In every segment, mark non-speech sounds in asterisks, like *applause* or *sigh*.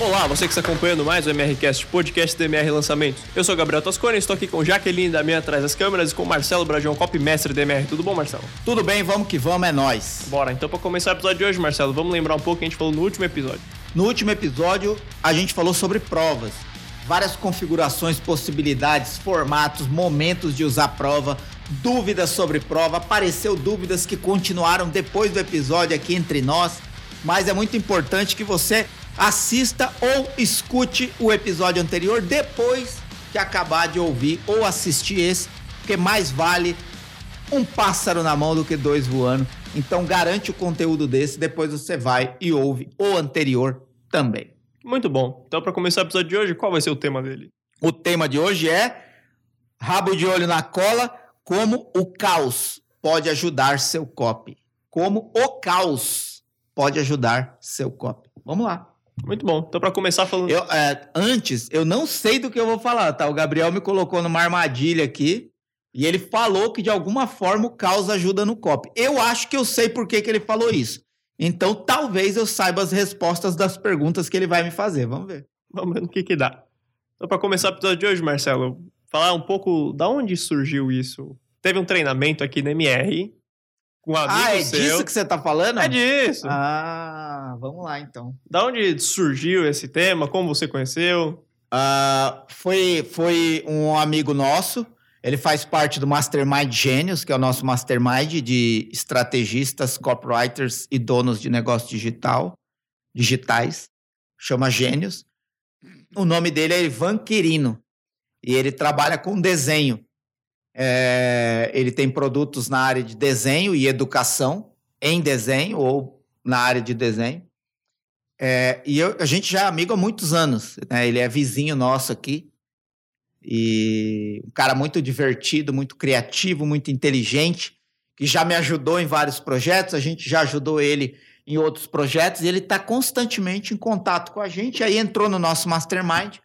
Olá, você que está acompanhando mais o MRCast, podcast do MR Lançamentos. Eu sou Gabriel Toscone, estou aqui com Jaqueline da minha atrás das câmeras e com Marcelo Brajão, copy mestre do MR. Tudo bom, Marcelo? Tudo bem, vamos que vamos, é nós. Bora, então para começar o episódio de hoje, Marcelo, vamos lembrar um pouco que a gente falou no último episódio. No último episódio, a gente falou sobre provas. Várias configurações, possibilidades, formatos, momentos de usar prova, dúvidas sobre prova. Apareceu dúvidas que continuaram depois do episódio aqui entre nós. Mas é muito importante que você assista ou escute o episódio anterior depois que acabar de ouvir ou assistir esse, porque mais vale um pássaro na mão do que dois voando. Então garante o conteúdo desse, depois você vai e ouve o anterior também. Muito bom. Então, para começar o episódio de hoje, qual vai ser o tema dele? O tema de hoje é rabo de olho na cola, como o caos pode ajudar seu copy. Como o caos pode ajudar seu copy. Vamos lá. Muito bom. Então, para começar falando. Eu, é, antes, eu não sei do que eu vou falar, tá? O Gabriel me colocou numa armadilha aqui e ele falou que de alguma forma o caos ajuda no copy. Eu acho que eu sei por que, que ele falou isso. Então, talvez eu saiba as respostas das perguntas que ele vai me fazer. Vamos ver. Vamos ver no que que dá. Então, para começar o episódio de hoje, Marcelo, falar um pouco da onde surgiu isso. Teve um treinamento aqui na MR um ah, é seu. disso que você tá falando? É disso. Ah, vamos lá então. Da onde surgiu esse tema? Como você conheceu? Ah, foi, foi um amigo nosso. Ele faz parte do Mastermind Gênios, que é o nosso mastermind de estrategistas, copywriters e donos de negócio digital, digitais. Chama Gênios. O nome dele é Ivan Quirino. E ele trabalha com desenho. É, ele tem produtos na área de desenho e educação, em desenho ou na área de desenho. É, e eu- a gente já é amigo há muitos anos. né? Ele é vizinho nosso aqui. E um cara muito divertido, muito criativo, muito inteligente, que já me ajudou em vários projetos. A gente já ajudou ele em outros projetos. E ele está constantemente em contato com a gente. Aí entrou no nosso mastermind.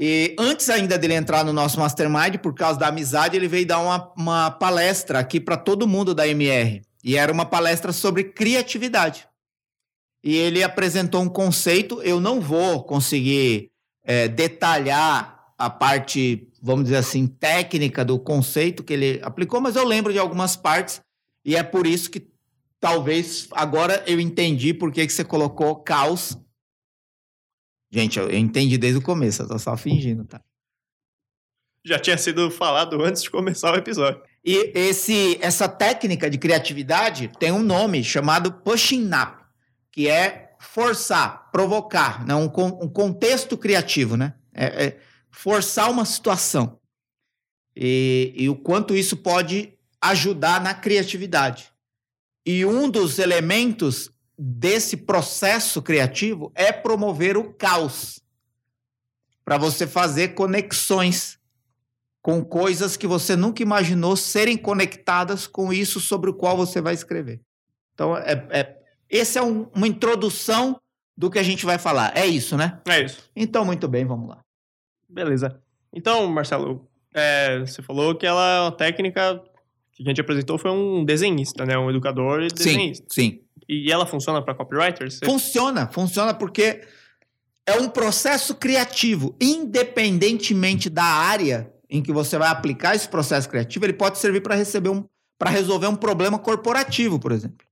E antes ainda dele entrar no nosso mastermind, por causa da amizade, ele veio dar uma, uma palestra aqui para todo mundo da MR. E era uma palestra sobre criatividade. E ele apresentou um conceito. Eu não vou conseguir é, detalhar a parte, vamos dizer assim, técnica do conceito que ele aplicou, mas eu lembro de algumas partes. E é por isso que talvez agora eu entendi por que, que você colocou caos Gente, eu entendi desde o começo, eu tô só fingindo, tá? Já tinha sido falado antes de começar o episódio. E esse, essa técnica de criatividade tem um nome chamado pushing up, que é forçar, provocar, né? um, um contexto criativo, né? É, é forçar uma situação. E, e o quanto isso pode ajudar na criatividade. E um dos elementos desse processo criativo é promover o caos. Para você fazer conexões com coisas que você nunca imaginou serem conectadas com isso sobre o qual você vai escrever. Então, é, é, esse é um- uma introdução do que a gente vai falar. É isso, né? É isso. Então, muito bem, vamos lá. Beleza. Então, Marcelo, é, você falou que ela é uma técnica que a gente apresentou foi um desenhista, né? Um educador e desenhista. sim. E ela funciona para copywriters? Funciona, funciona porque é um processo criativo, independentemente da área em que você vai aplicar esse processo criativo, ele pode servir para receber um para resolver um problema corporativo, por exemplo.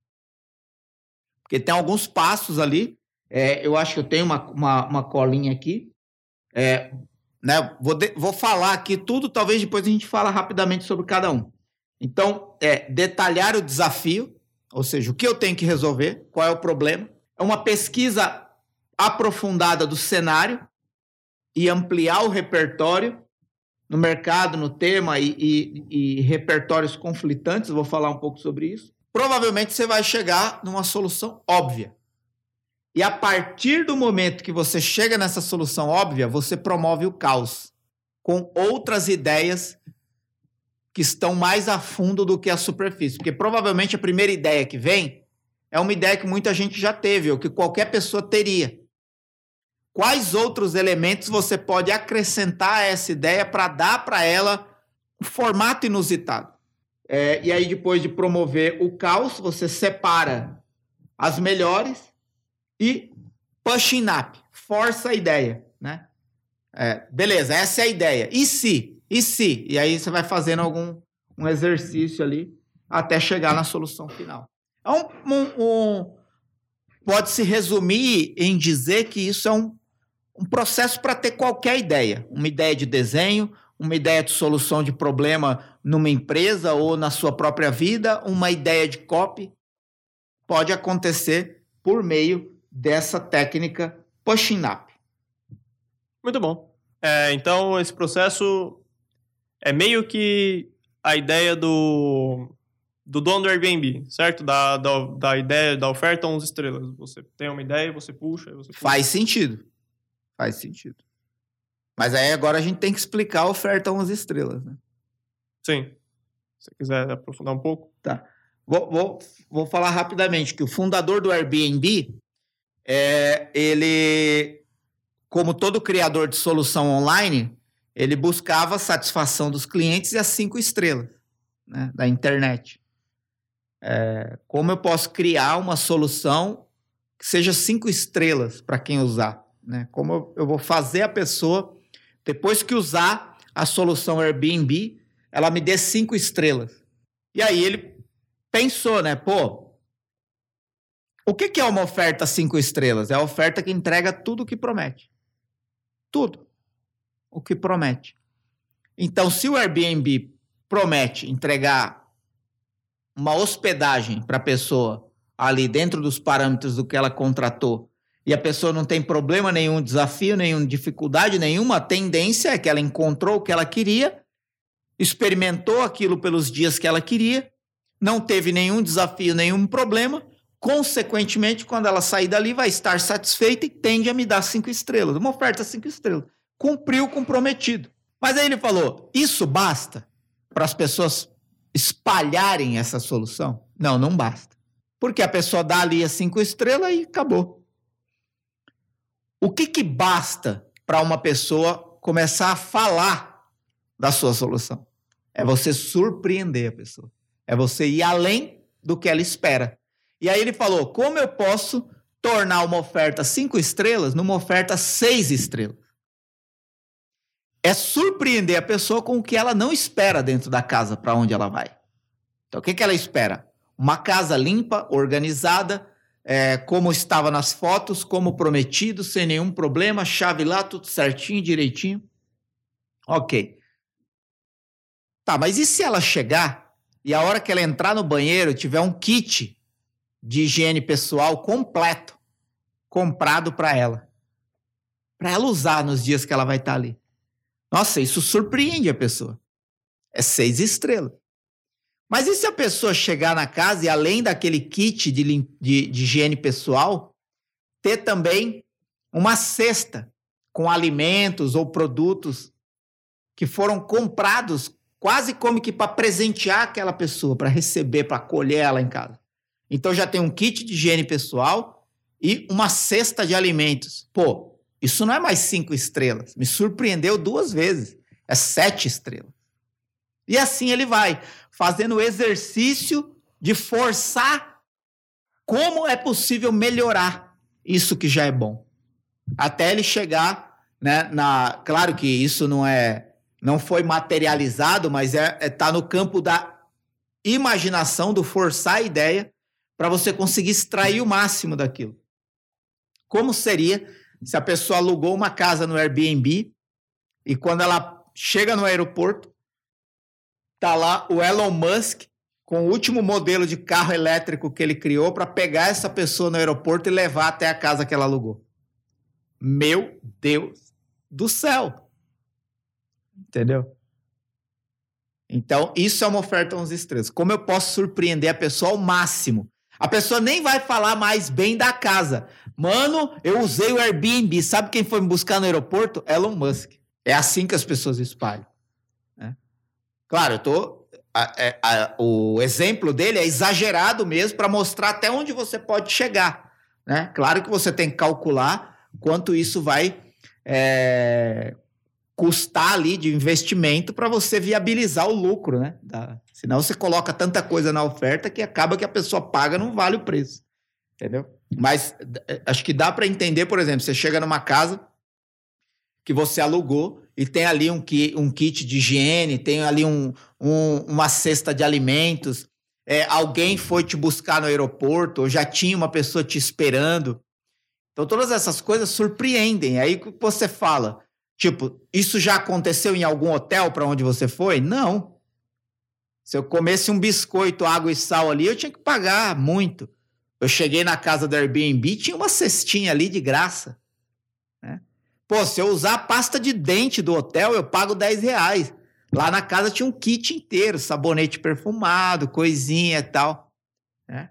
Porque tem alguns passos ali. é, eu acho que eu tenho uma, uma, uma colinha aqui. É, né, vou, de- vou falar aqui tudo, talvez depois a gente fala rapidamente sobre cada um. Então, é detalhar o desafio, ou seja, o que eu tenho que resolver, qual é o problema. É uma pesquisa aprofundada do cenário e ampliar o repertório no mercado, no tema e, e- e repertórios conflitantes. Vou falar um pouco sobre isso. Provavelmente você vai chegar numa solução óbvia. E a partir do momento que você chega nessa solução óbvia, você promove o caos com outras ideias que estão mais a fundo do que a superfície. Porque provavelmente a primeira ideia que vem é uma ideia que muita gente já teve, ou que qualquer pessoa teria. Quais outros elementos você pode acrescentar a essa ideia para dar para ela um formato inusitado? É, e aí, depois de promover o caos, você separa as melhores e pushing up, força a ideia, né? É, beleza, essa é a ideia. E se? E se? E aí você vai fazendo algum um exercício ali até chegar na solução final. É um, um, um pode se resumir em dizer que isso é um, um processo para ter qualquer ideia, uma ideia de desenho, uma ideia de solução de problema numa empresa ou na sua própria vida, uma ideia de copy, pode acontecer por meio dessa técnica pushing up. Muito bom. É, então, esse processo é meio que a ideia do, do dono do Airbnb, certo? Da, da, da ideia, da oferta 11 estrelas. Você tem uma ideia, você puxa, você puxa. Faz sentido. Faz sentido. Mas aí agora a gente tem que explicar a oferta 11 estrelas, né? Sim. Se você quiser aprofundar um pouco. Tá. Vou, vou, vou falar rapidamente que o fundador do Airbnb, é, ele, como todo criador de solução online, ele buscava a satisfação dos clientes e as cinco estrelas né, da internet. É, como eu posso criar uma solução que seja cinco estrelas para quem usar? Né? Como eu, vou fazer a pessoa depois que usar a solução Airbnb, ela me dê cinco estrelas. E aí ele pensou, né? Pô, o que, que é uma oferta cinco estrelas? É a oferta que entrega tudo o que promete. Tudo o que promete. Então, se o Airbnb promete entregar uma hospedagem para a pessoa ali dentro dos parâmetros do que ela contratou e a pessoa não tem problema nenhum, desafio nenhum, dificuldade nenhuma, a tendência é que ela encontrou o que ela queria, experimentou aquilo pelos dias que ela queria, não teve nenhum desafio, nenhum problema, consequentemente, quando ela sair dali, vai estar satisfeita e tende a me dar cinco estrelas, uma oferta cinco estrelas. Cumpriu o comprometido. Mas aí ele falou: isso basta para as pessoas espalharem essa solução? Não, não basta. Porque a pessoa dá ali as cinco estrelas e acabou. O que, que basta para uma pessoa começar a falar da sua solução? É você surpreender a pessoa. É você ir além do que ela espera. E aí ele falou: como eu posso tornar uma oferta cinco estrelas numa oferta seis estrelas? É surpreender a pessoa com o que ela não espera dentro da casa para onde ela vai. Então, o que, que ela espera? Uma casa limpa, organizada, é, como estava nas fotos, como prometido, sem nenhum problema, chave lá, tudo certinho, direitinho. Ok. Tá, mas e se ela chegar e a hora que ela entrar no banheiro tiver um kit de higiene pessoal completo comprado para ela? Para ela usar nos dias que ela vai estar tá ali. Nossa, isso surpreende a pessoa. É seis estrelas. Mas e se a pessoa chegar na casa e, além daquele kit de, de, de higiene pessoal, ter também uma cesta com alimentos ou produtos que foram comprados quase como que para presentear aquela pessoa, para receber, para acolher ela em casa. Então já tem um kit de higiene pessoal e uma cesta de alimentos. Pô, isso não é mais cinco estrelas. Me surpreendeu duas vezes. É sete estrelas. E assim ele vai fazendo o exercício de forçar como é possível melhorar isso que já é bom. Até ele chegar, né, na, claro que isso não é não foi materializado, mas é, é tá no campo da imaginação, do forçar a ideia para você conseguir extrair o máximo daquilo. Como seria se a pessoa alugou uma casa no Airbnb e quando ela chega no aeroporto, tá lá o Elon Musk com o último modelo de carro elétrico que ele criou para pegar essa pessoa no aeroporto e levar até a casa que ela alugou. Meu Deus do céu. Entendeu? Então, isso é uma oferta 11 estrelas. Como eu posso surpreender a pessoa ao máximo? A pessoa nem vai falar mais bem da casa. Mano, eu usei o Airbnb. Sabe quem foi me buscar no aeroporto? Elon Musk. É assim que as pessoas espalham. Claro, eu tô. A, é, a, o exemplo dele é exagerado mesmo para mostrar até onde você pode chegar. Né? Claro que você tem que calcular quanto isso vai é, custar ali de investimento para você viabilizar o lucro, né? Da, senão você coloca tanta coisa na oferta que acaba que a pessoa paga não vale o preço. Entendeu? Mas é, acho que dá para entender, por exemplo, você chega numa casa que você alugou e tem ali um, ki, um kit de higiene, tem ali um, um, uma cesta de alimentos, é, alguém foi te buscar no aeroporto, ou já tinha uma pessoa te esperando. Então, todas essas coisas surpreendem. Aí você fala, tipo, isso já aconteceu em algum hotel para onde você foi? Não. Se eu comesse um biscoito, água e sal ali, eu tinha que pagar muito. Eu cheguei na casa do Airbnb, tinha uma cestinha ali de graça. Né? Pô, se eu usar a pasta de dente do hotel, eu pago 10 reais. Lá na casa tinha um kit inteiro, sabonete perfumado, coisinha e tal. Né?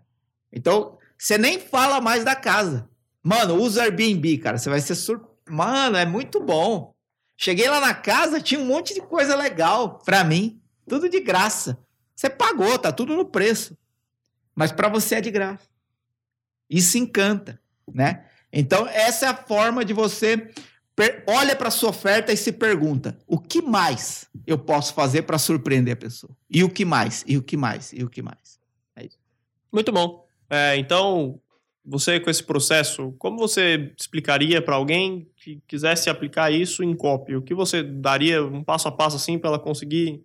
Então, você nem fala mais da casa. Mano, usa Airbnb, cara. Você vai ser sur... Mano, é muito bom. Cheguei lá na casa, tinha um monte de coisa legal pra mim. Tudo de graça. Você pagou, tá tudo no preço. Mas para você é de graça. Isso encanta, né? Então, essa é a forma de você olha para sua oferta e se pergunta: o que mais eu posso fazer para surpreender a pessoa? E o que mais? E o que mais? E o que mais? É isso. Muito bom. É, então, você com esse processo, como você explicaria para alguém que quisesse aplicar isso em copy? O que você daria um passo a passo assim para ela conseguir,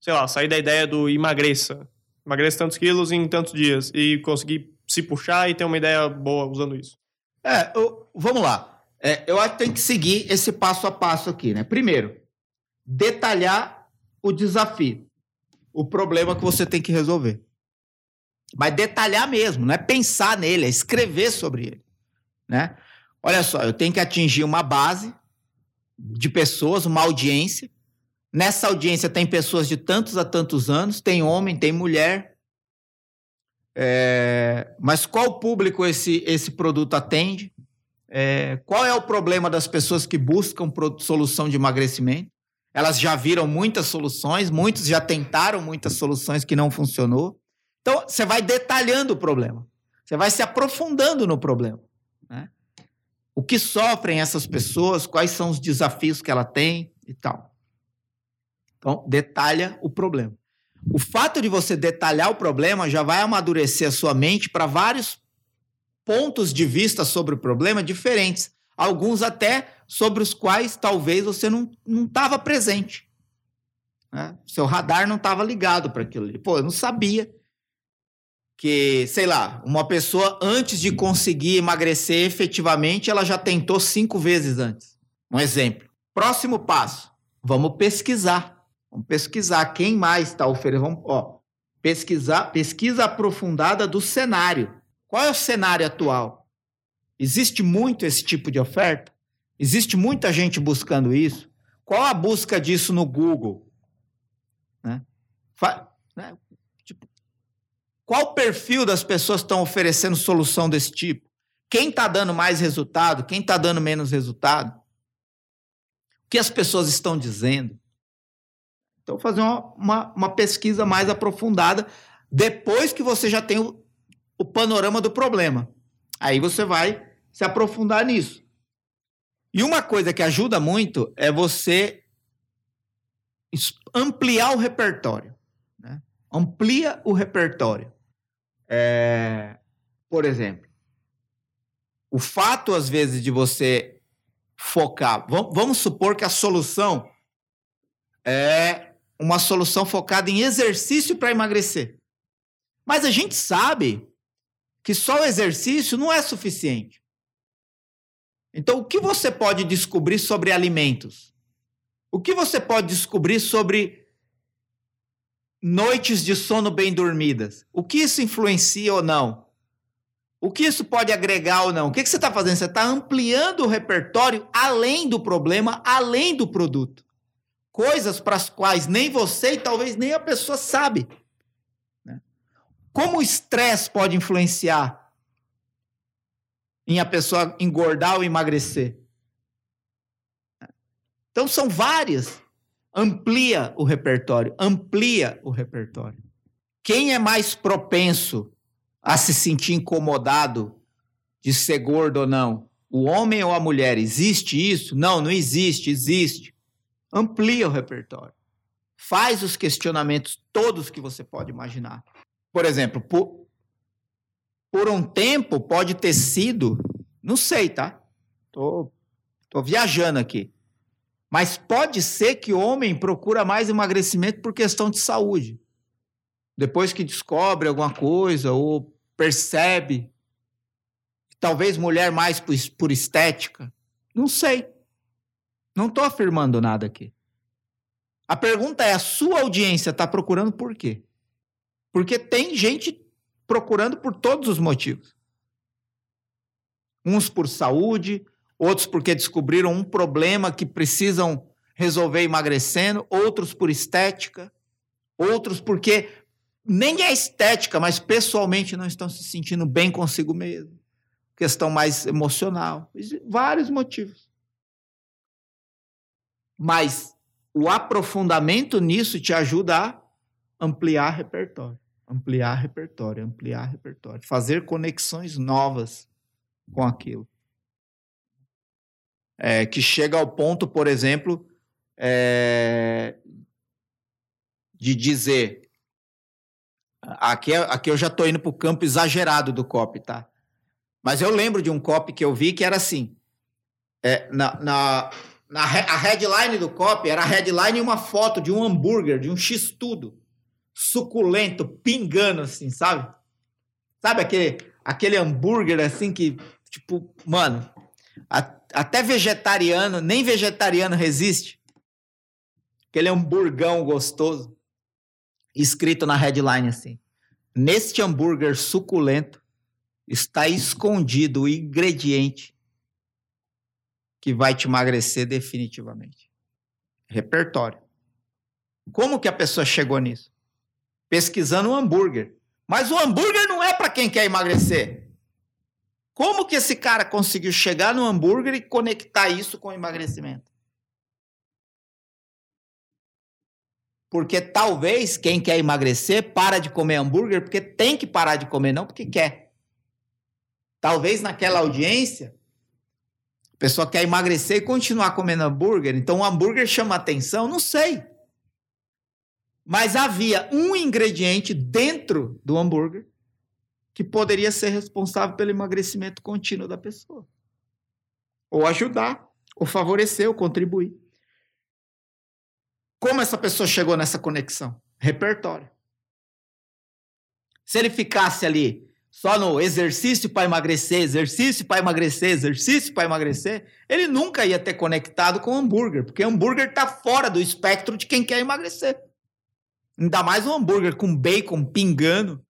sei lá, sair da ideia do emagreça, emagreça tantos quilos em tantos dias e conseguir se puxar e ter uma ideia boa usando isso? É, eu, vamos lá. É, eu acho que tem que seguir esse passo a passo aqui, né? Primeiro, detalhar o desafio, o problema que você tem que resolver. Mas detalhar mesmo, não é pensar nele, é escrever sobre ele, né? Olha só, eu tenho que atingir uma base de pessoas, uma audiência. Nessa audiência tem pessoas de tantos a tantos anos, tem homem, tem mulher. É... Mas qual público esse, esse produto atende? É, qual é o problema das pessoas que buscam solução de emagrecimento? Elas já viram muitas soluções, muitos já tentaram muitas soluções que não funcionou. Então, você vai detalhando o problema. Você vai se aprofundando no problema. Né? O que sofrem essas pessoas, quais são os desafios que ela tem e tal. Então, detalha o problema. O fato de você detalhar o problema já vai amadurecer a sua mente para vários pontos de vista sobre o problema diferentes. Alguns até sobre os quais talvez você não estava presente. Né? Seu radar não estava ligado para aquilo ali. Pô, eu não sabia que, sei lá, uma pessoa antes de conseguir emagrecer efetivamente, ela já tentou cinco vezes antes. Um exemplo. Próximo passo. Vamos pesquisar. Vamos pesquisar quem mais está oferecendo. Vamos, ó, pesquisar, pesquisa aprofundada do cenário. Qual é o cenário atual? Existe muito esse tipo de oferta? Existe muita gente buscando isso? Qual a busca disso no Google? Né? Fa né? Tipo, qual o perfil das pessoas estão oferecendo solução desse tipo? Quem está dando mais resultado? Quem está dando menos resultado? O que as pessoas estão dizendo? Então, fazer uma, uma, uma pesquisa mais aprofundada depois que você já tem o, o panorama do problema. Aí você vai se aprofundar nisso. E uma coisa que ajuda muito é você ampliar o repertório. Né? Amplia o repertório. É, por exemplo, o fato, às vezes, de você focar. Vamos supor que a solução é uma solução focada em exercício para emagrecer. Mas a gente sabe que só o exercício não é suficiente. Então, o que você pode descobrir sobre alimentos? O que você pode descobrir sobre noites de sono bem dormidas? O que isso influencia ou não? O que isso pode agregar ou não? O que você está fazendo? Você está ampliando o repertório além do problema, além do produto. Coisas para as quais nem você e talvez nem a pessoa sabe. Como o estresse pode influenciar em a pessoa engordar ou emagrecer? Então são várias. Amplia o repertório, amplia o repertório. Quem é mais propenso a se sentir incomodado de ser gordo ou não? O homem ou a mulher? Existe isso? Não, não existe, existe. Amplia o repertório. Faz os questionamentos todos que você pode imaginar. Por exemplo, por, por um tempo pode ter sido, não sei, tá? Tô, tô viajando aqui. Mas pode ser que o homem procura mais emagrecimento por questão de saúde. Depois que descobre alguma coisa ou percebe. Talvez mulher mais por, por estética. Não sei. Não estou afirmando nada aqui. A pergunta é: a sua audiência está procurando por quê? Porque tem gente procurando por todos os motivos. Uns por saúde, outros porque descobriram um problema que precisam resolver emagrecendo, outros por estética, outros porque nem é estética, mas pessoalmente não estão se sentindo bem consigo mesmo. Questão mais emocional. Vários motivos. Mas o aprofundamento nisso te ajuda a ampliar repertório, ampliar repertório, ampliar repertório, fazer conexões novas com aquilo. É, que chega ao ponto, por exemplo, é, de dizer Aqui, é, aqui eu já estou indo para o campo exagerado do copy, tá? Mas eu lembro de um copy que eu vi que era assim. É, na, na, a headline do copy era a headline e uma foto de um hambúrguer, de um x-tudo. Suculento, pingando, assim, sabe? Sabe aquele, aquele hambúrguer assim que, tipo, mano, a, até vegetariano, nem vegetariano resiste. Aquele hamburgão gostoso escrito na headline assim: Neste hambúrguer suculento está escondido o ingrediente que vai te emagrecer definitivamente. Repertório. Como que a pessoa chegou nisso? Pesquisando o hambúrguer. Mas o hambúrguer não é para quem quer emagrecer. Como que esse cara conseguiu chegar no hambúrguer e conectar isso com o emagrecimento? Porque talvez quem quer emagrecer para de comer hambúrguer porque tem que parar de comer, não porque quer. Talvez naquela audiência a pessoa quer emagrecer e continuar comendo hambúrguer, então o hambúrguer chama atenção, não sei. Mas havia um ingrediente dentro do hambúrguer que poderia ser responsável pelo emagrecimento contínuo da pessoa. Ou ajudar, ou favorecer, ou contribuir. Como essa pessoa chegou nessa conexão? Repertório. Se ele ficasse ali só no exercício para emagrecer, exercício para emagrecer, exercício para emagrecer, ele nunca ia ter conectado com hambúrguer, porque hambúrguer está fora do espectro de quem quer emagrecer. Ainda mais um hambúrguer com bacon pingando,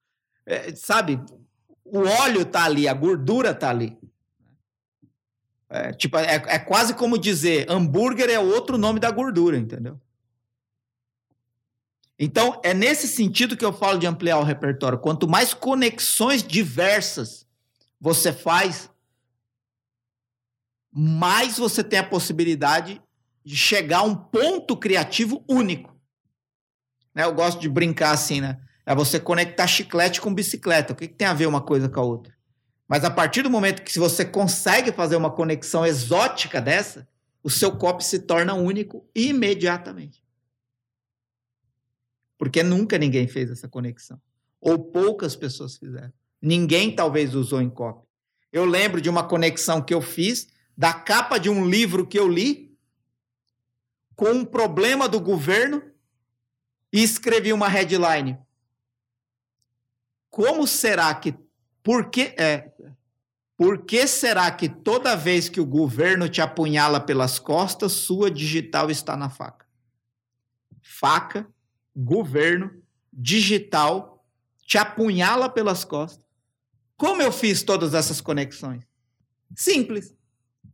é, sabe? O óleo tá ali, a gordura tá ali. É, tipo, é, é quase como dizer hambúrguer é outro nome da gordura, entendeu? Então, é nesse sentido que eu falo de ampliar o repertório. Quanto mais conexões diversas você faz, mais você tem a possibilidade de chegar a um ponto criativo único. Né? Eu gosto de brincar assim, né? É você conectar chiclete com bicicleta. O que, que tem a ver uma coisa com a outra? Mas a partir do momento que você consegue fazer uma conexão exótica dessa, o seu copo se torna único imediatamente. Porque nunca ninguém fez essa conexão. Ou poucas pessoas fizeram. Ninguém talvez usou em copy. Eu lembro de uma conexão que eu fiz da capa de um livro que eu li com um problema do governo e escrevi uma headline. Como será que por que é por que será que toda vez que o governo te apunhala pelas costas, sua digital está na faca? Faca governo digital te apunhala pelas costas. Como eu fiz todas essas conexões? Simples,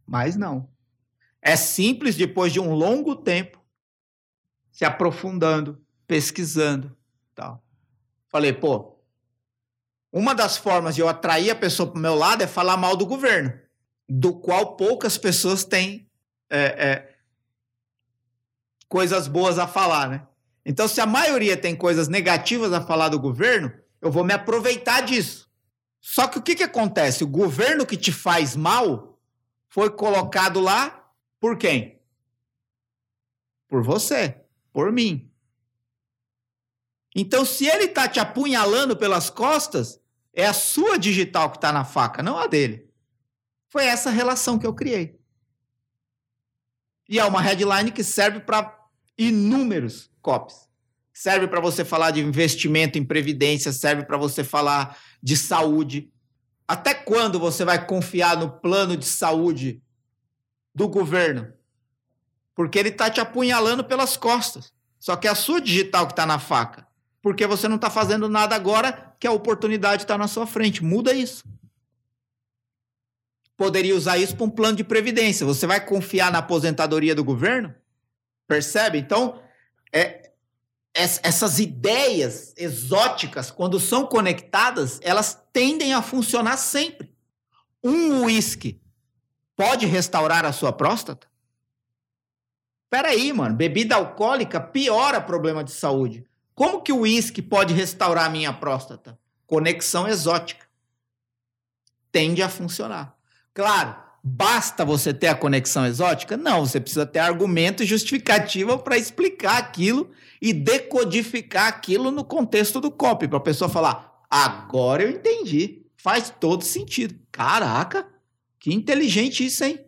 mas não. É simples depois de um longo tempo se aprofundando, pesquisando, tal. Falei, pô, uma das formas de eu atrair a pessoa para o meu lado é falar mal do governo, do qual poucas pessoas têm é, é, coisas boas a falar, né? Então, se a maioria tem coisas negativas a falar do governo, eu vou me aproveitar disso. Só que o que, que acontece? O governo que te faz mal foi colocado lá por quem? Por você, por mim. Então, se ele está te apunhalando pelas costas, É a sua digital que está na faca, não a dele. Foi essa relação que eu criei. E é uma headline que serve para inúmeros copies. Serve para você falar de investimento em previdência, serve para você falar de saúde. Até quando você vai confiar no plano de saúde do governo? Porque ele está te apunhalando pelas costas. Só que é a sua digital que está na faca. Porque você não está fazendo nada agora que a oportunidade está na sua frente. Muda isso. Poderia usar isso para um plano de previdência. Você vai confiar na aposentadoria do governo? Percebe? Então, é, essas ideias exóticas, quando são conectadas, elas tendem a funcionar sempre. Um uísque pode restaurar a sua próstata? Peraí, mano, bebida alcoólica piora problema de saúde. Como que o uísque pode restaurar a minha próstata? Conexão exótica. Tende a funcionar. Claro, basta você ter a conexão exótica? Não, você precisa ter argumento e justificativa para explicar aquilo e decodificar aquilo no contexto do copy, para a pessoa falar: agora eu entendi, faz todo sentido. Caraca, que inteligente isso, hein?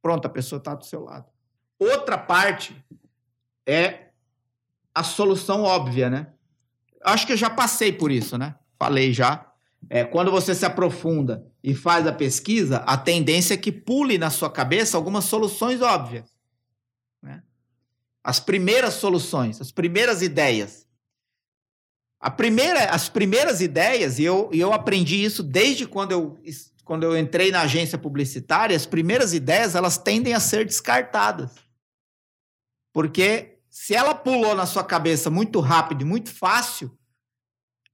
Pronto, a pessoa está do seu lado. Outra parte é a solução óbvia, né? Acho que eu já passei por isso, né? Falei já. É, quando você se aprofunda e faz a pesquisa, a tendência é que pule na sua cabeça algumas soluções óbvias. Né? As primeiras soluções, as primeiras ideias. A primeira, as primeiras ideias, e eu, eu aprendi isso desde quando eu, quando eu entrei na agência publicitária, as primeiras ideias elas tendem a ser descartadas. Porque se ela pulou na sua cabeça muito rápido e muito fácil,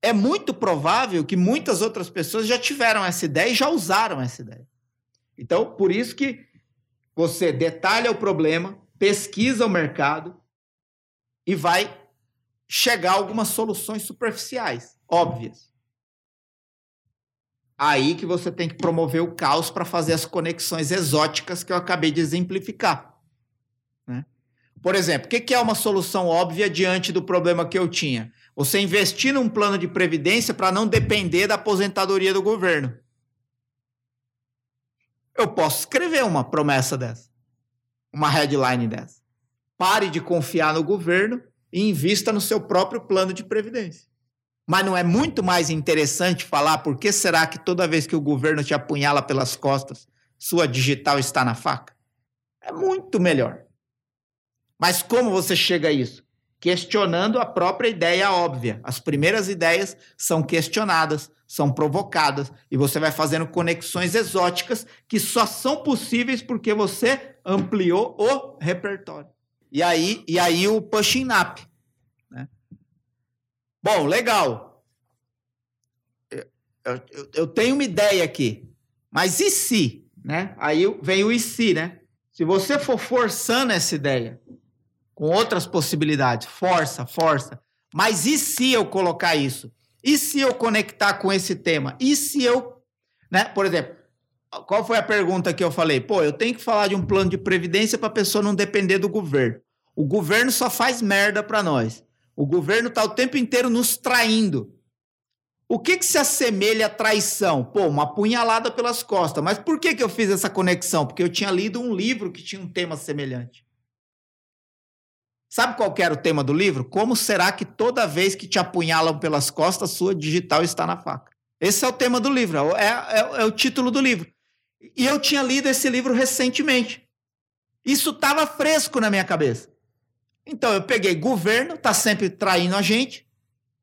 é muito provável que muitas outras pessoas já tiveram essa ideia e já usaram essa ideia. Então, por isso que você detalha o problema, pesquisa o mercado e vai chegar a algumas soluções superficiais, óbvias. Aí que você tem que promover o caos para fazer as conexões exóticas que eu acabei de exemplificar. Né? Por exemplo, o que é uma solução óbvia diante do problema que eu tinha? Você investir num plano de previdência para não depender da aposentadoria do governo. Eu posso escrever uma promessa dessa, uma headline dessa. Pare de confiar no governo e invista no seu próprio plano de previdência. Mas não é muito mais interessante falar por que será que toda vez que o governo te apunhala pelas costas, sua digital está na faca? É muito melhor. Mas como você chega a isso? Questionando a própria ideia óbvia. As primeiras ideias são questionadas, são provocadas, e você vai fazendo conexões exóticas que só são possíveis porque você ampliou o repertório. E aí, e aí o pushing up. Né? Bom, legal. Eu, eu, eu tenho uma ideia aqui, mas e se? Né? Aí vem o e se, né? Se você for forçando essa ideia, com outras possibilidades. Força, força. Mas e se eu colocar isso? E se eu conectar com esse tema? E se eu, né? Por exemplo, qual foi a pergunta que eu falei? Pô, eu tenho que falar de um plano de previdência para a pessoa não depender do governo. O governo só faz merda para nós. O governo está o tempo inteiro nos traindo. O que, que se assemelha à traição? Pô, uma punhalada pelas costas. Mas por que, que eu fiz essa conexão? Porque eu tinha lido um livro que tinha um tema semelhante. Sabe qual era o tema do livro? Como será que toda vez que te apunhalam pelas costas, sua digital está na faca? Esse é o tema do livro, é, é, é o título do livro. E eu tinha lido esse livro recentemente. Isso estava fresco na minha cabeça. Então eu peguei governo, está sempre traindo a gente.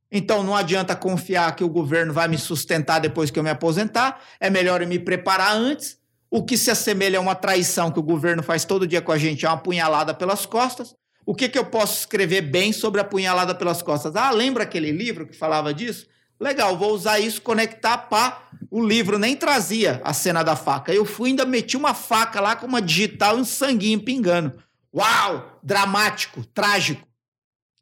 Então não adianta confiar que o governo vai me sustentar depois que eu me aposentar. É melhor eu me preparar antes. O que se assemelha a uma traição que o governo faz todo dia com a gente é uma punhalada pelas costas. O que, que eu posso escrever bem sobre a punhalada pelas costas? Ah, lembra aquele livro que falava disso? Legal, vou usar isso, conectar, pá. O livro nem trazia a cena da faca. Eu fui ainda meti uma faca lá com uma digital e um sanguinho pingando. Uau! Dramático, trágico.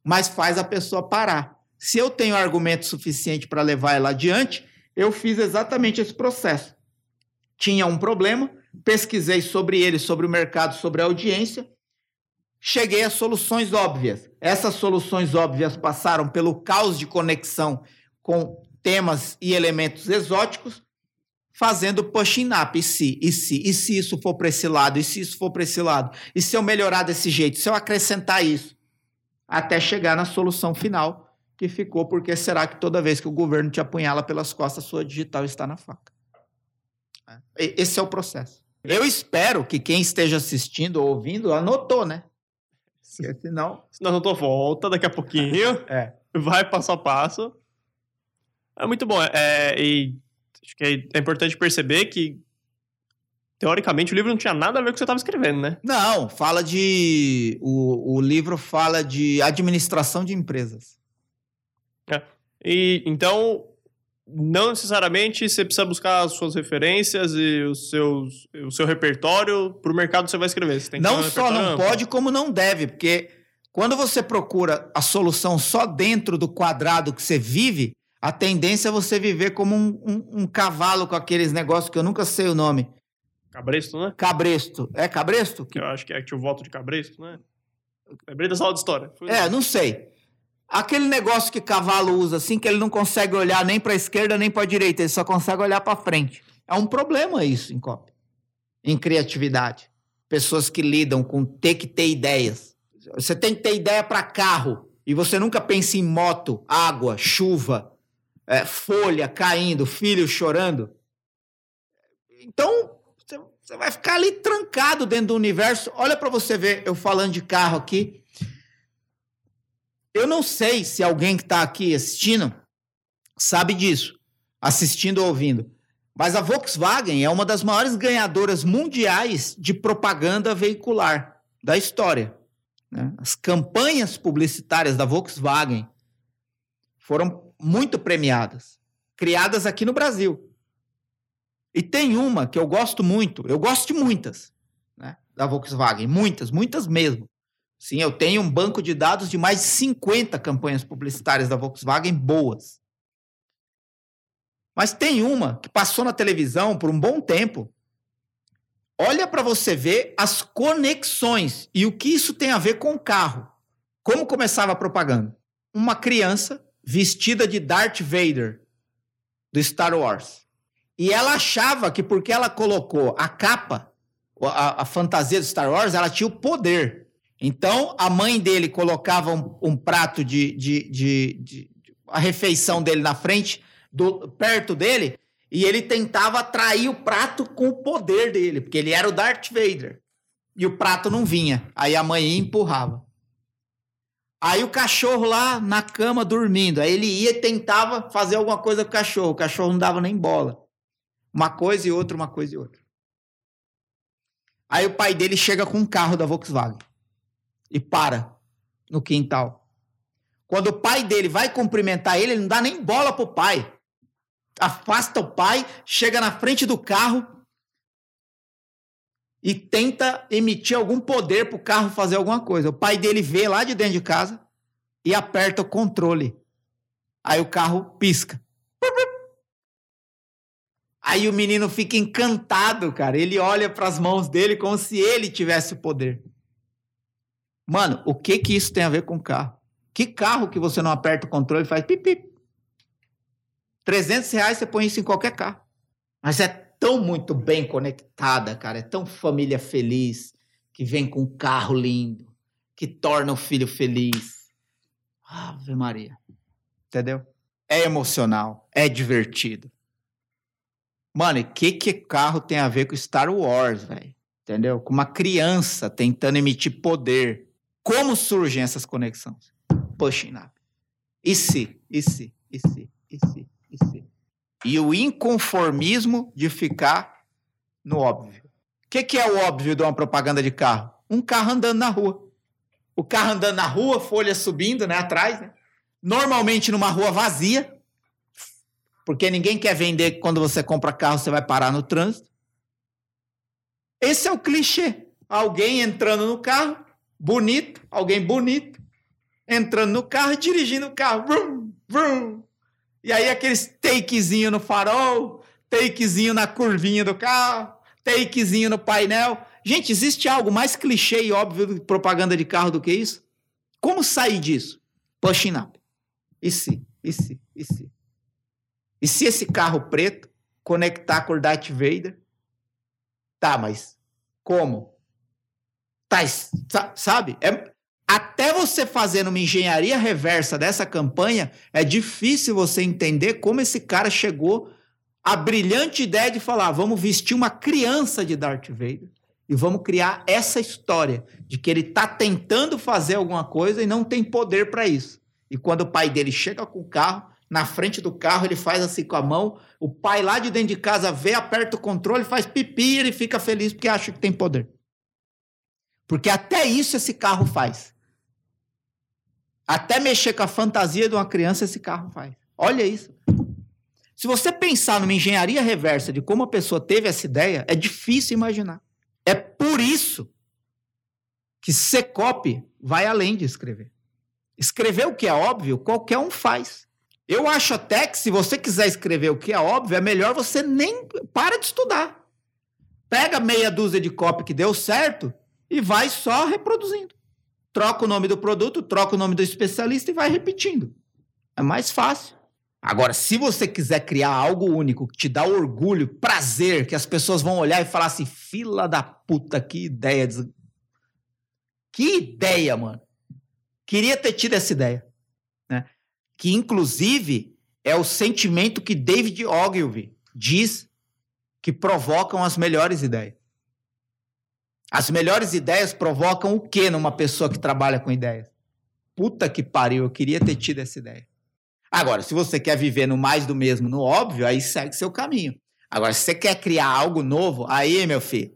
Mas faz a pessoa parar. Se eu tenho argumento suficiente para levar ela adiante, eu fiz exatamente esse processo. Tinha um problema, pesquisei sobre ele, sobre o mercado, sobre a audiência, cheguei a soluções óbvias. Essas soluções óbvias passaram pelo caos de conexão com temas e elementos exóticos, fazendo pushing up. E se, e se, e se isso for para esse lado, e se isso for para esse lado, e se eu melhorar desse jeito, se eu acrescentar isso, até chegar na solução final, que ficou porque será que toda vez que o governo te apunhala pelas costas, sua digital está na faca. É. Esse é o processo. Eu espero que quem esteja assistindo ou ouvindo anotou, né? Porque senão. Se não anotou, volta daqui a pouquinho. *laughs* é. Vai passo a passo. É muito bom. É, e acho que é, é importante perceber que, teoricamente, o livro não tinha nada a ver com o que você estava escrevendo, né? Não, fala de. O, o livro fala de administração de empresas. É. E então, não necessariamente você precisa buscar as suas referências e os seus, o seu repertório para o mercado que você vai escrever. Você não um só não amplo. pode, como não deve, porque quando você procura a solução só dentro do quadrado que você vive, a tendência é você viver como um, um, um cavalo com aqueles negócios que eu nunca sei o nome. Cabresto, né? Cabresto. É cabresto? Eu acho que é que o voto de cabresto, né? Lembrei da sala de história. Foi é, não sei. Aquele negócio que cavalo usa, assim, que ele não consegue olhar nem para a esquerda nem para a direita, ele só consegue olhar para frente. É um problema isso em cópia, em criatividade. Pessoas que lidam com ter que ter ideias. Você tem que ter ideia para carro e você nunca pensa em moto, água, chuva, é, folha caindo, filho chorando. Então, você vai ficar ali trancado dentro do universo. Olha para você ver, eu falando de carro aqui. Eu não sei se alguém que está aqui assistindo sabe disso, assistindo ou ouvindo. Mas a Volkswagen é uma das maiores ganhadoras mundiais de propaganda veicular da história. Né? As campanhas publicitárias da Volkswagen foram muito premiadas, criadas aqui no Brasil. E tem uma que eu gosto muito, eu gosto de muitas, né, da Volkswagen, muitas, muitas mesmo. Sim, eu tenho um banco de dados de mais de 50 campanhas publicitárias da Volkswagen boas. Mas tem uma que passou na televisão por um bom tempo. Olha para você ver as conexões e o que isso tem a ver com o carro. Como começava a propaganda? Uma criança vestida de Darth Vader do Star Wars. E ela achava que porque ela colocou a capa, a, a fantasia do Star Wars, ela tinha o poder. Então, a mãe dele colocava um, um prato de, de, de, de, a refeição dele na frente, do, perto dele, e ele tentava atrair o prato com o poder dele, porque ele era o Darth Vader. E o prato não vinha. Aí a mãe empurrava. Aí o cachorro lá na cama dormindo. Aí ele ia e tentava fazer alguma coisa com o cachorro. O cachorro não dava nem bola. Uma coisa e outra, uma coisa e outra. Aí o pai dele chega com um carro da Volkswagen e para no quintal. Quando o pai dele vai cumprimentar ele, ele não dá nem bola pro pai. Afasta o pai, chega na frente do carro e tenta emitir algum poder pro carro fazer alguma coisa. O pai dele vê lá de dentro de casa e aperta o controle. Aí o carro pisca. Aí o menino fica encantado, cara. Ele olha para as mãos dele como se ele tivesse o poder. Mano, o que que isso tem a ver com carro? Que carro que você não aperta o controle e faz pipi? 300 reais você põe isso em qualquer carro. Mas é tão muito bem conectada, cara. É tão família feliz, que vem com um carro lindo, que torna o filho feliz. Ave Maria. Entendeu? É emocional, é divertido. Mano, o que que carro tem a ver com Star Wars, velho? Entendeu? Com uma criança tentando emitir poder. Como surgem essas conexões? Pushing up. E se? E se? E se? E se? E se? E o inconformismo de ficar no óbvio. O que, que é o óbvio de uma propaganda de carro? Um carro andando na rua. O carro andando na rua, folha subindo, né, atrás, né? Normalmente numa rua vazia, porque ninguém quer vender que quando você compra carro você vai parar no trânsito. Esse é o clichê. Alguém entrando no carro, bonito, alguém bonito, entrando no carro e dirigindo o carro. Vrum, vrum. E aí aqueles takezinho no farol, takezinho na curvinha do carro, takezinho no painel. Gente, existe algo mais clichê e óbvio de propaganda de carro do que isso? Como sair disso? Pushing up. E se? E se? E se? E se esse carro preto conectar com o Darth Vader? Tá, mas como? Tá, sabe? É, até você fazendo uma engenharia reversa dessa campanha, é difícil você entender como esse cara chegou à brilhante ideia de falar: vamos vestir uma criança de Darth Vader e vamos criar essa história de que ele está tentando fazer alguma coisa e não tem poder para isso. E quando o pai dele chega com o carro, na frente do carro, ele faz assim com a mão, o pai lá de dentro de casa vê, aperta o controle, faz pipi e ele fica feliz porque acha que tem poder. Porque até isso esse carro faz. Até mexer com a fantasia de uma criança esse carro faz. Olha isso. Se você pensar numa engenharia reversa de como a pessoa teve essa ideia, é difícil imaginar. É por isso que Secop vai além de escrever. Escrever o que é óbvio, qualquer um faz. Eu acho até que se você quiser escrever o que é óbvio, é melhor você nem para de estudar. Pega meia dúzia de copy que deu certo e vai só reproduzindo. Troca o nome do produto, troca o nome do especialista e vai repetindo. É mais fácil. Agora, se você quiser criar algo único que te dá orgulho, prazer, que as pessoas vão olhar e falar assim: fila da puta, que ideia. Des... Que ideia, mano. Queria ter tido essa ideia. Né? Que, inclusive, é o sentimento que David Ogilvy diz que provocam as melhores ideias. As melhores ideias provocam o que numa pessoa que trabalha com ideias? Puta que pariu, eu queria ter tido essa ideia. Agora, se você quer viver no mais do mesmo, no óbvio, aí segue seu caminho. Agora, se você quer criar algo novo, aí, meu filho,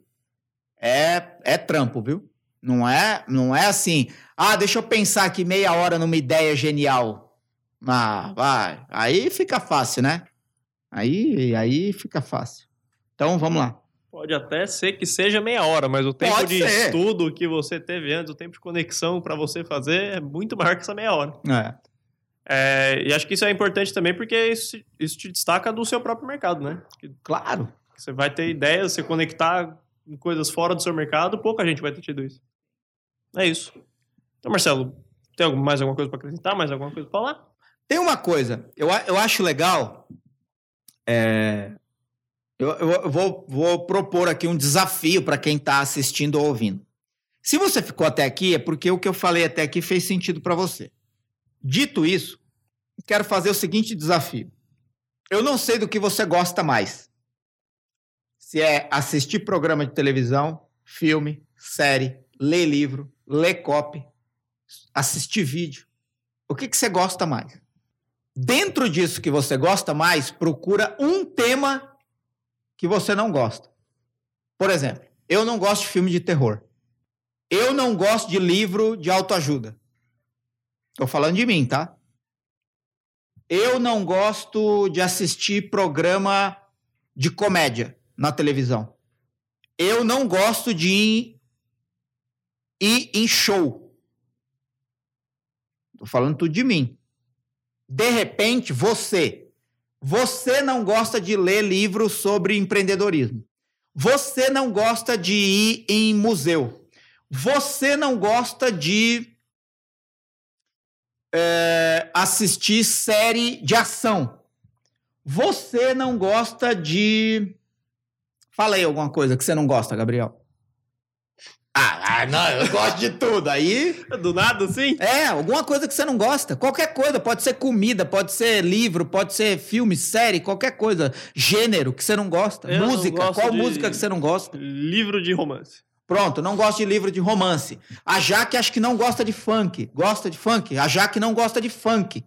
é, é trampo, viu? Não é, não é assim, ah, deixa eu pensar aqui meia hora numa ideia genial. Ah, vai. Aí fica fácil, né? Aí, aí fica fácil. Então, vamos lá. Pode até ser que seja meia hora, mas o tempo Pode de ser. estudo que você teve antes, o tempo de conexão para você fazer é muito maior que essa meia hora. É. É, e acho que isso é importante também porque isso, isso te destaca do seu próprio mercado, né? Claro. Você vai ter ideias, você conectar em coisas fora do seu mercado, pouca gente vai ter tido isso. É isso. Então, Marcelo, tem mais alguma coisa para acrescentar? Mais alguma coisa para falar? Tem uma coisa. Eu, eu acho legal. É, eu, eu vou, vou propor aqui um desafio para quem está assistindo ou ouvindo. Se você ficou até aqui, é porque o que eu falei até aqui fez sentido para você. Dito isso, quero fazer o seguinte desafio. Eu não sei do que você gosta mais. Se é assistir programa de televisão, filme, série, ler livro, ler copy, assistir vídeo. O que, que você gosta mais? Dentro disso que você gosta mais, procura um tema que você não gosta. Por exemplo, eu não gosto de filme de terror. Eu não gosto de livro de autoajuda. Tô falando de mim, tá? Eu não gosto de assistir programa de comédia na televisão. Eu não gosto de ir, ir em show. Tô falando tudo de mim. De repente, você, você não gosta de ler livros sobre empreendedorismo. Você não gosta de ir em museu. Você não gosta de é, assistir série de ação. Você não gosta de. Fala aí alguma coisa que você não gosta, Gabriel. Ah, ah, não, eu gosto de tudo. Aí. Do nada, sim? É, alguma coisa que você não gosta. Qualquer coisa. Pode ser comida, pode ser livro, pode ser filme, série, qualquer coisa. Gênero que você não gosta. Eu música. Qual música que você não gosta? Livro de romance. Pronto, não gosta de livro de romance. A Jaque acho que não gosta de funk. Gosta de funk? A Jaque não gosta de funk.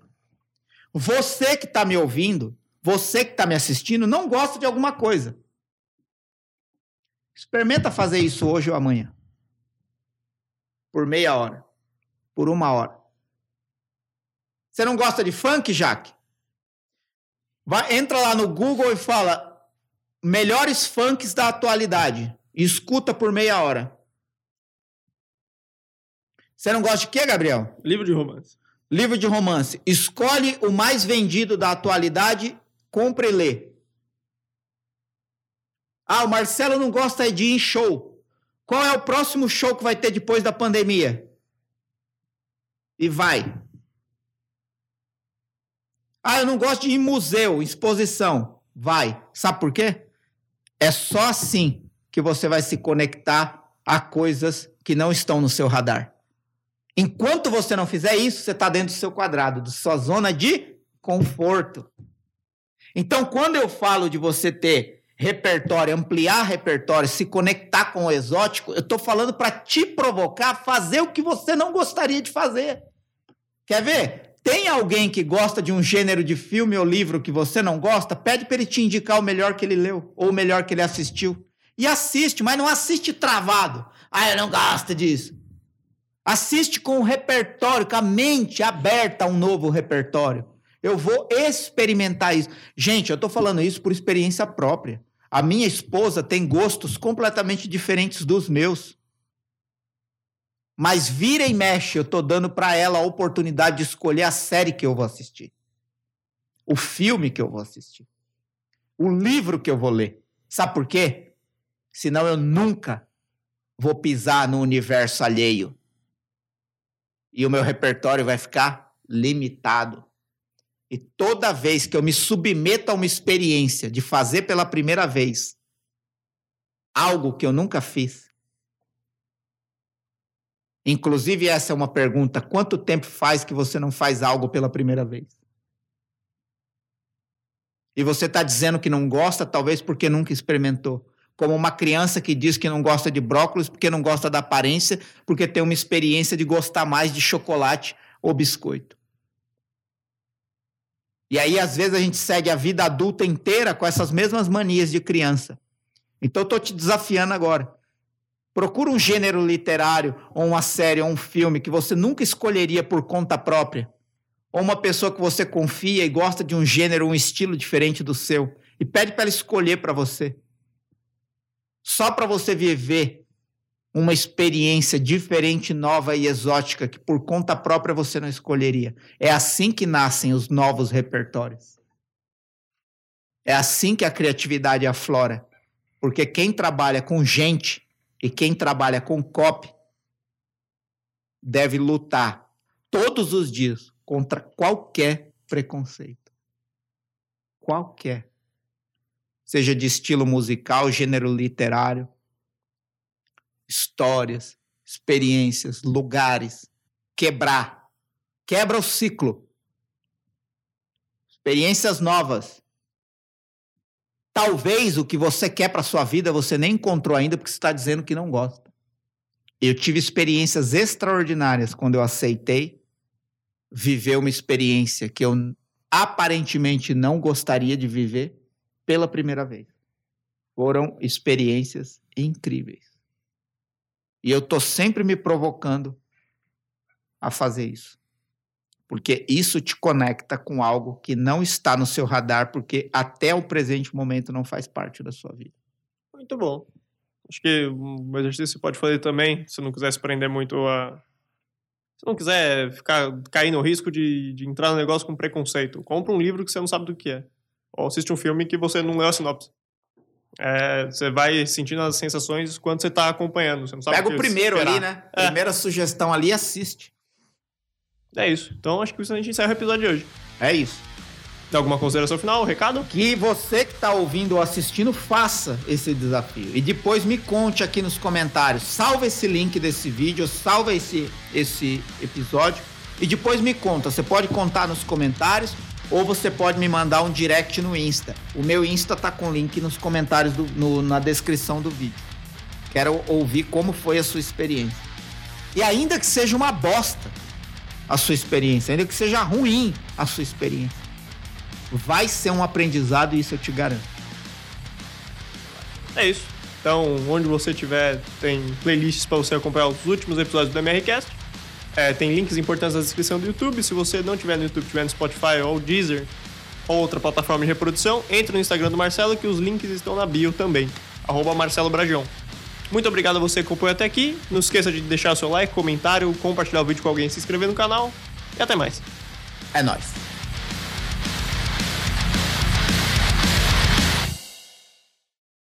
Você que está me ouvindo, você que está me assistindo, não gosta de alguma coisa. Experimenta fazer isso hoje ou amanhã. Por meia hora. Por uma hora. Você não gosta de funk, Jaque? Vai, entra lá no Google e fala melhores funks da atualidade. Escuta por meia hora. Você não gosta de quê, Gabriel? Livro de romance. Livro de romance. Escolhe o mais vendido da atualidade, compra e lê. Ah, o Marcelo não gosta de ir em show. Qual é o próximo show que vai ter depois da pandemia? E vai. Ah, eu não gosto de ir em museu, exposição. Vai. Sabe por quê? É só assim que você vai se conectar a coisas que não estão no seu radar. Enquanto você não fizer isso, você está dentro do seu quadrado, da sua zona de conforto. Então, quando eu falo de você ter repertório, ampliar repertório, se conectar com o exótico, eu estou falando para te provocar fazer o que você não gostaria de fazer. Quer ver? Tem alguém que gosta de um gênero de filme ou livro que você não gosta? Pede para ele te indicar o melhor que ele leu ou o melhor que ele assistiu. E assiste, mas não assiste travado. Ah, eu não gosto disso. Assiste com o repertório, com a mente aberta a um novo repertório. Eu vou experimentar isso. Gente, eu estou falando isso por experiência própria. A minha esposa tem gostos completamente diferentes dos meus. Mas vira e mexe, eu estou dando para ela a oportunidade de escolher a série que eu vou assistir, o filme que eu vou assistir, o livro que eu vou ler. Sabe por quê? Senão eu nunca vou pisar no universo alheio. E o meu repertório vai ficar limitado. E toda vez que eu me submeto a uma experiência de fazer pela primeira vez algo que eu nunca fiz, inclusive essa é uma pergunta: quanto tempo faz que você não faz algo pela primeira vez? E você está dizendo que não gosta, talvez porque nunca experimentou. Como uma criança que diz que não gosta de brócolis porque não gosta da aparência, porque tem uma experiência de gostar mais de chocolate ou biscoito. E aí, às vezes, a gente segue a vida adulta inteira com essas mesmas manias de criança. Então, eu estou te desafiando agora. Procura um gênero literário, ou uma série, ou um filme que você nunca escolheria por conta própria. Ou uma pessoa que você confia e gosta de um gênero, um estilo diferente do seu. E pede para ela escolher para você. Só para você viver uma experiência diferente, nova e exótica que por conta própria você não escolheria. É assim que nascem os novos repertórios. É assim que a criatividade aflora. Porque quem trabalha com gente e quem trabalha com copy deve lutar todos os dias contra qualquer preconceito. Qualquer. Seja de estilo musical, gênero literário, histórias, experiências, lugares. Quebrar. Quebra o ciclo. Experiências novas. Talvez o que você quer para sua vida você nem encontrou ainda porque você está dizendo que não gosta. Eu tive experiências extraordinárias quando eu aceitei viver uma experiência que eu aparentemente não gostaria de viver pela primeira vez. Foram experiências incríveis. E eu tô sempre me provocando a fazer isso. Porque isso te conecta com algo que não está no seu radar, porque até o presente momento não faz parte da sua vida. Muito bom. Acho que um exercício você pode fazer também, se não quiser se prender muito a. Se não quiser ficar, cair no risco de, de entrar no negócio com preconceito, compra um livro que você não sabe do que é. Ou assiste um filme que você não leu a sinopse. É, você vai sentindo as sensações quando você está acompanhando. Você não sabe Pega o, o primeiro esperar. ali, né? É. Primeira sugestão ali, assiste. É isso. Então acho que isso a gente encerra o episódio de hoje. É isso. Tem alguma consideração final, recado? Que você que está ouvindo ou assistindo, faça esse desafio. E depois me conte aqui nos comentários. Salva esse link desse vídeo, salva esse, esse episódio. E depois me conta. Você pode contar nos comentários ou você pode me mandar um direct no Insta. O meu Insta tá com link nos comentários, do, no- na descrição do vídeo. Quero ouvir como foi a sua experiência. E ainda que seja uma bosta a sua experiência, ainda que seja ruim a sua experiência, vai ser um aprendizado isso eu te garanto. É isso. Então, onde você tiver, tem playlists para você acompanhar os últimos episódios do MRCast. É, tem links importantes na descrição do YouTube. Se você não tiver no YouTube, tiver no Spotify ou Deezer ou outra plataforma de reprodução, entre no Instagram do Marcelo que os links estão na bio também. Arroba Marcelo Brajão. Muito obrigado a você que acompanhou até aqui. Não esqueça de deixar seu like, comentário, compartilhar o vídeo com alguém, se inscrever no canal. E até mais. É nóis.